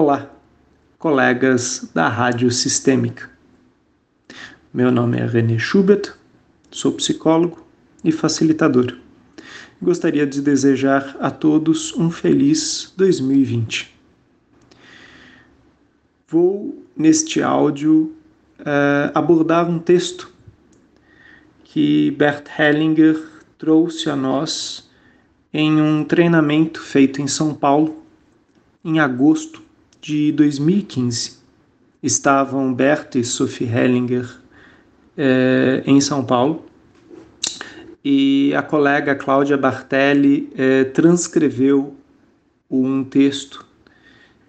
Olá, colegas da Rádio Sistêmica. Meu nome é René Schubert, sou psicólogo e facilitador. Gostaria de desejar a todos um feliz 2020. Vou, neste áudio, uh, abordar um texto que Bert Hellinger trouxe a nós em um treinamento feito em São Paulo em agosto de 2015. Estavam Bert e Sophie Hellinger eh, em São Paulo e a colega Cláudia Bartelli eh, transcreveu um texto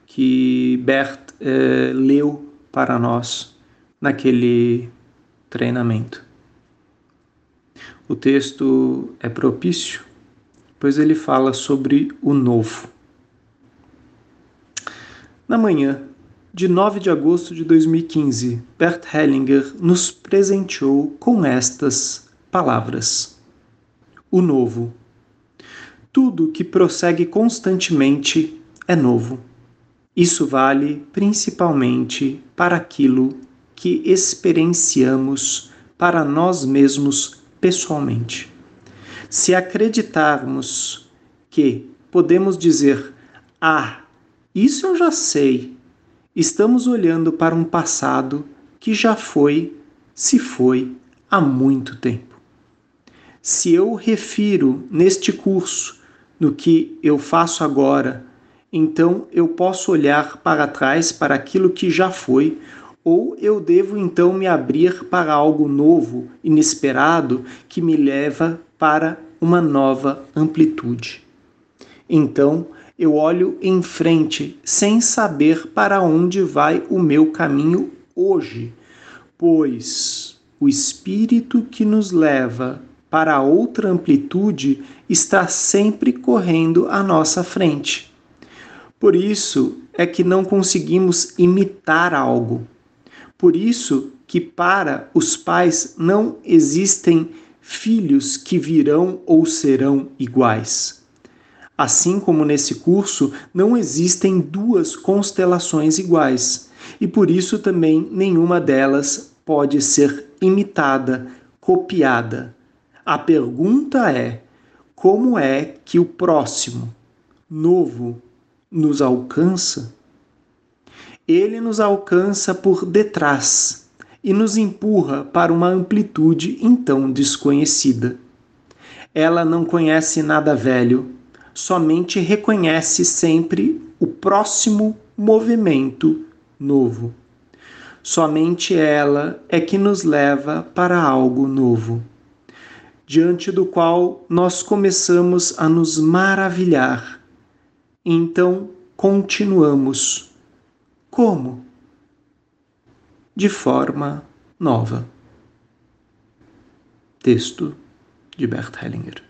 que Bert eh, leu para nós naquele treinamento. O texto é propício, pois ele fala sobre o novo. Na manhã de 9 de agosto de 2015, Bert Hellinger nos presenteou com estas palavras: O novo. Tudo que prossegue constantemente é novo. Isso vale principalmente para aquilo que experienciamos para nós mesmos pessoalmente. Se acreditarmos que podemos dizer, ah, isso eu já sei. Estamos olhando para um passado que já foi, se foi, há muito tempo. Se eu refiro neste curso no que eu faço agora, então eu posso olhar para trás para aquilo que já foi, ou eu devo então me abrir para algo novo, inesperado, que me leva para uma nova amplitude. Então, eu olho em frente sem saber para onde vai o meu caminho hoje, pois o espírito que nos leva para outra amplitude está sempre correndo à nossa frente. Por isso é que não conseguimos imitar algo. Por isso que para os pais não existem filhos que virão ou serão iguais. Assim como nesse curso, não existem duas constelações iguais, e por isso também nenhuma delas pode ser imitada, copiada. A pergunta é: como é que o próximo, novo, nos alcança? Ele nos alcança por detrás e nos empurra para uma amplitude então desconhecida. Ela não conhece nada velho, somente reconhece sempre o próximo movimento novo. Somente ela é que nos leva para algo novo, diante do qual nós começamos a nos maravilhar. Então continuamos. Como? De forma nova. Texto de Bert Hellinger.